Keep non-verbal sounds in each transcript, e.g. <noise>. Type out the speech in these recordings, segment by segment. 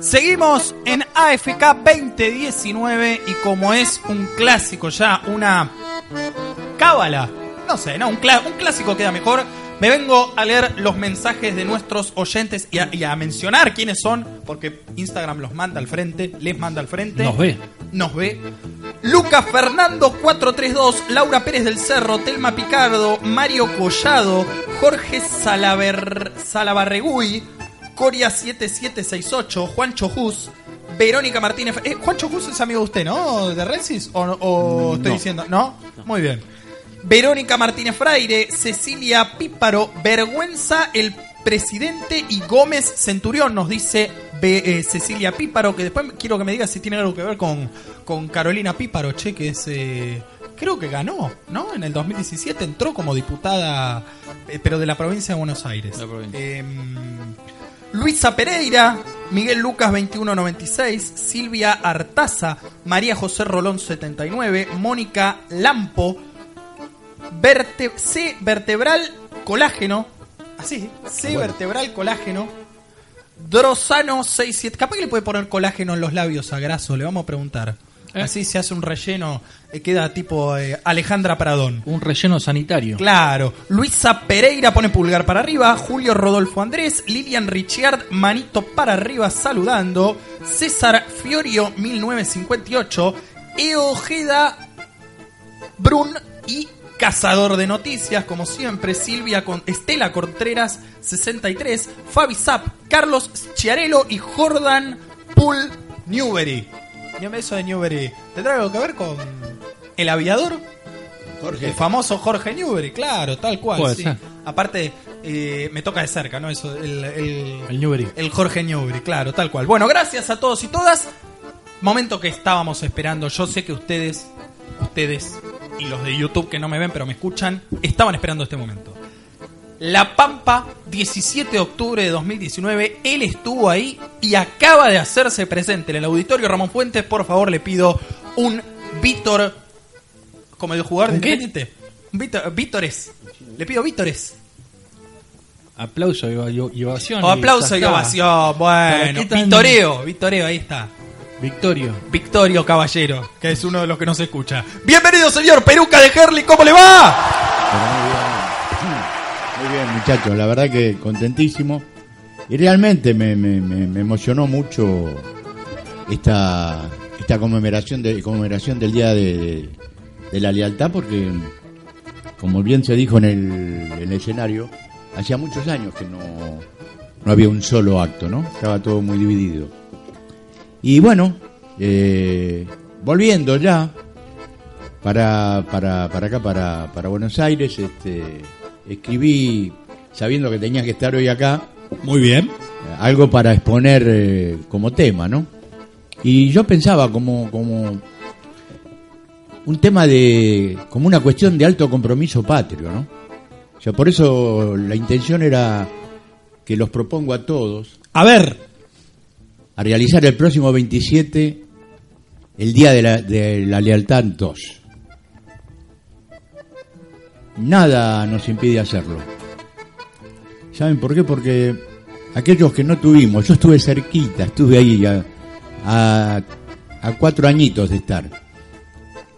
Seguimos en AFK 2019 y como es un clásico ya, una cábala, no sé, no, un, un clásico queda mejor. Me vengo a leer los mensajes de nuestros oyentes y a, y a, mencionar quiénes son, porque Instagram los manda al frente, les manda al frente. Nos ve. Nos ve. Lucas Fernando 432, Laura Pérez del Cerro, Telma Picardo, Mario Collado, Jorge Salaver, Salabarregui, Coria 7768, Juancho Jus, Verónica Martínez. Eh, Juancho Jus es amigo de usted, ¿no? ¿De Rensis? ¿O, o estoy No. diciendo? ¿No? Muy bien. Verónica Martínez Fraire, Cecilia Píparo, Vergüenza el presidente y Gómez Centurión, nos dice Be- eh, Cecilia Píparo, que después quiero que me diga si tiene algo que ver con, con Carolina Píparo, che, que es... eh, creo que ganó, ¿no? En el 2017 entró como diputada, eh, pero de la provincia de Buenos Aires. Em, Luisa Pereira, Miguel Lucas 2196, Silvia Artaza, María José Rolón 79, Mónica Lampo, Verte- C vertebral colágeno, así, C Bueno. vertebral colágeno, Drosano 67, capaz que le puede poner colágeno en los labios a Graso, le vamos a preguntar. Así se hace un relleno, eh, queda tipo eh, Alejandra Pradón. Un relleno sanitario. Claro. Luisa Pereira pone pulgar para arriba. Julio Rodolfo Andrés. Lilian Richard, manito para arriba saludando. César Fiorio, 1958. Eojeda Brun y Cazador de Noticias, como siempre. Silvia con Estela Contreras, 63. Fabi Zap, Carlos Chiarello y Jordan Pool Newbery. Dígame eso de Newbery. ¿Tendrá algo que ver con el aviador? El famoso Jorge Newbery, claro, tal cual. Sí. Aparte, eh, me toca de cerca, ¿no? Eso, el, el, El Newbery. el Jorge Newbery, claro, tal cual. Bueno, gracias a todos y todas. Momento que estábamos esperando. Yo sé que ustedes, ustedes y los de YouTube que no me ven pero me escuchan, estaban esperando este momento. La Pampa, 17 de octubre de 2019, él estuvo ahí y acaba de hacerse presente en el auditorio Ramón Fuentes. Por favor, le pido un Víctor, como el jugador de Víctor, Vítores. Le pido Vítores. Aplauso y ova- y ovación. O aplauso y está. ovación. ¿Para Bueno, Victoreo, Victoreo, ahí está. Victorio. Victorio Caballero, que es uno de los que nos escucha. Bienvenido, señor Peruca de Herley, ¿cómo le va? Muy bien, <clears throat> muchachos, la verdad que contentísimo. Y realmente me, me- me- me emocionó mucho esta, esta conmemoración, de, conmemoración del Día de, de- de la Lealtad, porque, como bien se dijo en el, en el escenario, hacía muchos años que no, no había un solo acto, ¿no? Estaba todo muy dividido. Y bueno, eh, volviendo ya para, para, para acá, para, para Buenos Aires, este, escribí, sabiendo que tenía que estar hoy acá, Muy bien. algo para exponer eh, como tema, ¿no? Y yo pensaba como, como un tema de, como una cuestión de alto compromiso patrio, ¿no? O sea, por eso la intención era que los propongo a todos A ver, a realizar el próximo 27 el Día de la, Lealtad 2. Nada nos impide hacerlo. ¿Saben por qué? Porque aquellos que no tuvimos, yo estuve cerquita, estuve ahí a, a, cuatro añitos de estar,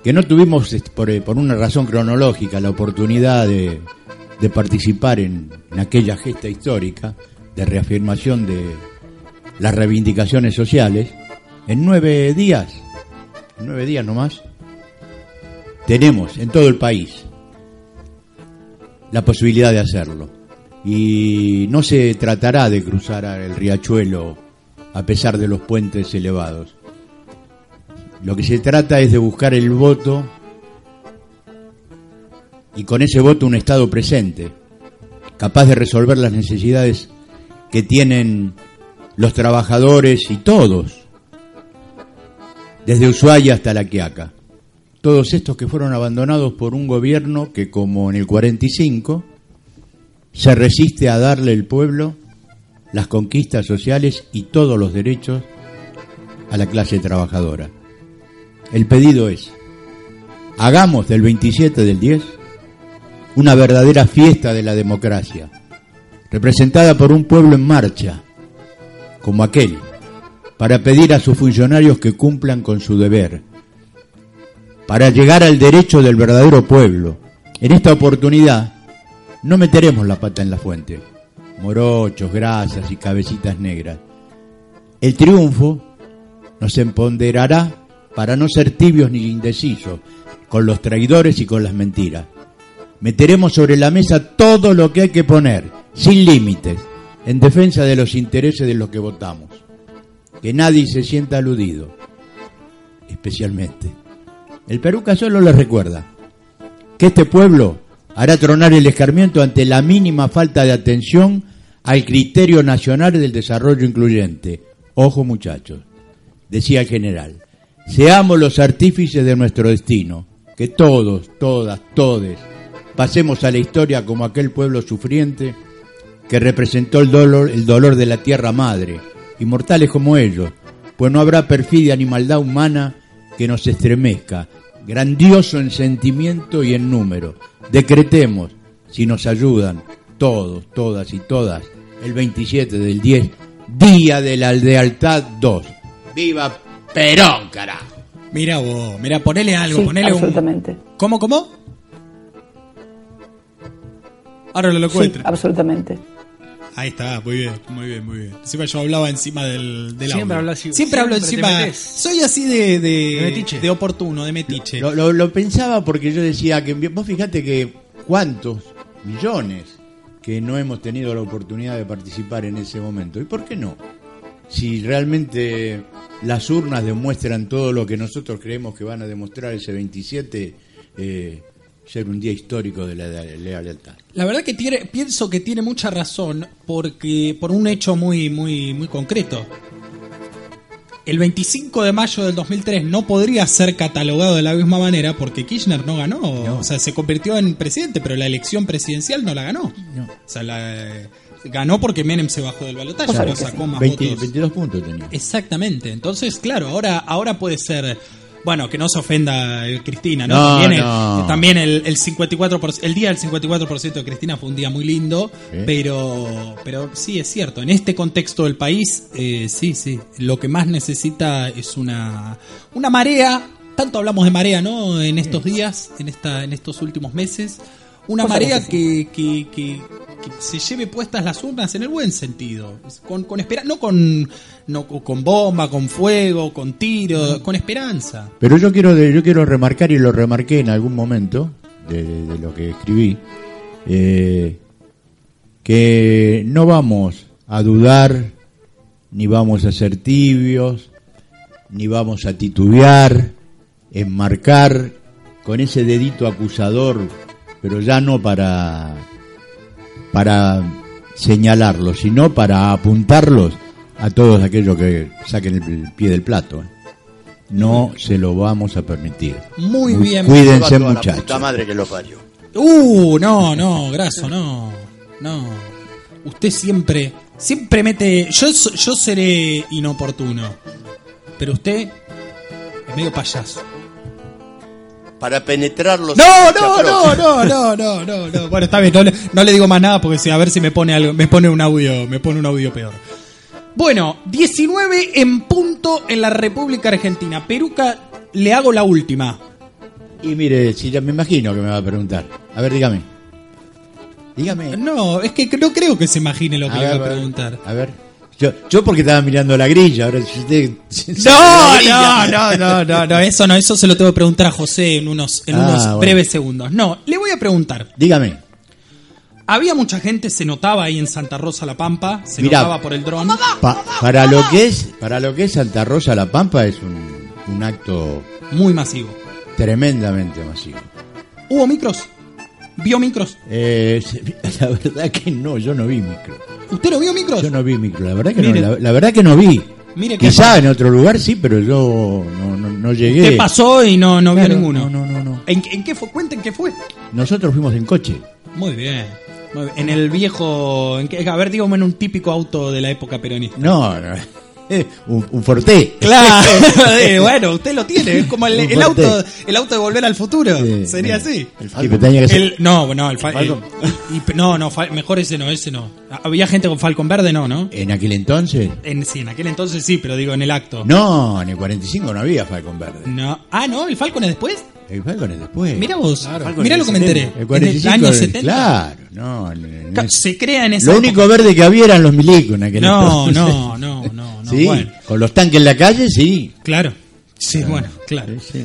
que no tuvimos por, eh, por una razón cronológica la oportunidad de, de participar en aquella gesta histórica de reafirmación de, las reivindicaciones sociales, en nueve días, nueve días nomás, tenemos en todo el país la posibilidad de hacerlo. y no se tratará de cruzar el riachuelo a pesar de los puentes elevados. Lo que se trata es de buscar el voto y con ese voto un Estado presente, capaz de resolver las necesidades que tienen los trabajadores y todos, desde Ushuaia hasta La Quiaca. Todos estos que fueron abandonados por un gobierno que, como en el 45, se resiste a darle al pueblo las conquistas sociales y todos los derechos a la clase trabajadora. El pedido es, hagamos del 27 del 10 una verdadera fiesta de la democracia, representada por un pueblo en marcha, como aquel, para pedir a sus funcionarios que cumplan con su deber, para llegar al derecho del verdadero pueblo. En esta oportunidad no meteremos la pata en la fuente, morochos, grasas y cabecitas negras. El triunfo nos empoderará para no ser tibios ni indecisos con los traidores y con las mentiras. Meteremos sobre la mesa todo lo que hay que poner, sin límites, en defensa de los intereses de los que votamos. Que nadie se sienta aludido, especialmente. El Peruca solo les recuerda que este pueblo hará tronar el escarmiento ante la mínima falta de atención al criterio nacional del desarrollo incluyente. Ojo muchachos, decía el general, seamos los artífices de nuestro destino, que todos, todas, todes, pasemos a la historia como aquel pueblo sufriente que representó el dolor, el dolor de la tierra madre, inmortales como ellos, pues no habrá perfidia ni maldad humana que nos estremezca, grandioso en sentimiento y en número. Decretemos, si nos ayudan, todos, todas y todas, el 27 del 10, Día de la Lealtad 2. ¡Viva Perón, carajo! Mira vos, mira, ponele algo, Sí, ponele un... absolutamente. ¿Cómo, cómo? Ahora lo Sí, encuentro. absolutamente. Ahí está, muy bien, muy bien, muy bien. Encima yo hablaba encima del, del Siempre audio. así- Siempre hablo siempre te encima. Soy así de, de, De metiche. de oportuno, de metiche. Lo, lo- lo pensaba porque yo decía que vos fijate que cuántos millones que no hemos tenido la oportunidad de participar en ese momento. ¿Y por qué no? Si realmente las urnas demuestran todo lo que nosotros creemos que van a demostrar ese 27, eh, ser un día histórico de la de la lealtad. La verdad que tiene, pienso que tiene mucha razón porque por un hecho muy muy muy concreto. El 25 de mayo del 2003 no podría ser catalogado de la misma manera porque Kirchner no ganó, o sea, se convirtió en presidente, pero la elección presidencial no la ganó. No. O sea, la, ganó porque Menem se bajó del balotaje, pero sacó más 20 votos. 22 puntos tenía. Exactamente. Entonces, claro, ahora, ahora puede ser. Bueno, que no se ofenda eh, Cristina, ¿no? No, también el, también el, el 54%, el día del 54% de Cristina fue un día muy lindo, pero, pero sí es cierto. En este contexto del país, eh, sí, sí. Lo que más necesita es una, una marea. Tanto hablamos de marea, ¿no? En estos días, en esta, en estos últimos meses. Una marea que que, que, que- se lleve puestas las urnas en el buen sentido. Con, con espera, no con, no con bomba, con fuego, con tiro, con esperanza. Pero yo quiero, yo quiero remarcar, y lo remarqué en algún momento de, lo que escribí, eh, que no vamos a dudar, ni vamos a ser tibios, ni vamos a titubear, en marcar con ese dedito acusador, pero ya no para, para señalarlos, sino para apuntarlos a todos aquellos que saquen el pie del plato. ¿eh? No se lo vamos a permitir. Muy bien. Cuídense, muchachos. puta madre que lo parió. Uh, no, no, graso, no. No. Usted siempre, siempre mete. Yo, so- yo seré inoportuno. Pero usted es medio payaso. Para penetrarlos. No, no, no, no, no, no, no, no. Bueno, está bien, no le, no le digo más nada porque si, a ver si me pone algo, me pone un audio, me pone un audio peor. Bueno, 19 en punto en la República Argentina. Peruca, le hago la última. Y mire, si ya me imagino que me va a preguntar. A ver, dígame. Dígame. No, es que no creo que se imagine lo que A le va a preguntar. A ver. Yo, yo porque estaba mirando la grilla, ahora si usted... <laughs> No, no, no, no, no, no, eso no, eso se lo tengo que preguntar a José en unos, en Ah, unos bueno. breves segundos. No, le voy a preguntar. Dígame. Había mucha gente, se notaba ahí en Santa Rosa La Pampa, se Mirá. notaba por el dron. Pa- para lo que es para lo que es Santa Rosa La Pampa es un, un acto Muy masivo. tremendamente masivo. ¿Hubo micros? ¿Vio micros? Eh, <laughs> la verdad que no, yo no vi micro. ¿Usted no vio micros? Yo no vi micro, la verdad que Mire. no, la, la verdad que no vi. Mire que Quizá en otro lugar sí, pero yo no, no, no llegué. Usted pasó y no, no Claro, vio ninguno. no, no, no, no. ¿En, en qué fue? Cuenten qué fue. Nosotros fuimos en coche. Muy bien. Muy bien. En el viejo. en qué- a ver, dígame en un típico auto de la época peronista. No, no. <laughs> un, un Forte. Claro, <laughs> eh, <laughs> bueno, usted lo tiene, es como el, el auto, el auto de volver al futuro, sería sí. así. Ser- El- no, no, el, Fal- el- y- no, no, Fal- mejor ese no, ese no. Había gente con Falcon verde, no, ¿no? En aquel entonces. En, sí, en aquel entonces sí, pero digo en el acto. No, en el 45 no había Falcon Verde. No. Ah, no, el Falcon es después. El Falcon es después. Mira vos, Falcon mira lo que el me enteré. 70. El En 45. el año el- 70. Claro, no. Se crea en esa lo único verde que había eran los milicos en aquel No, entonces. no, no, no. Sí, Bueno, con los tanques en la calle, sí. claro. Sí, bueno, claro. Sí, sí.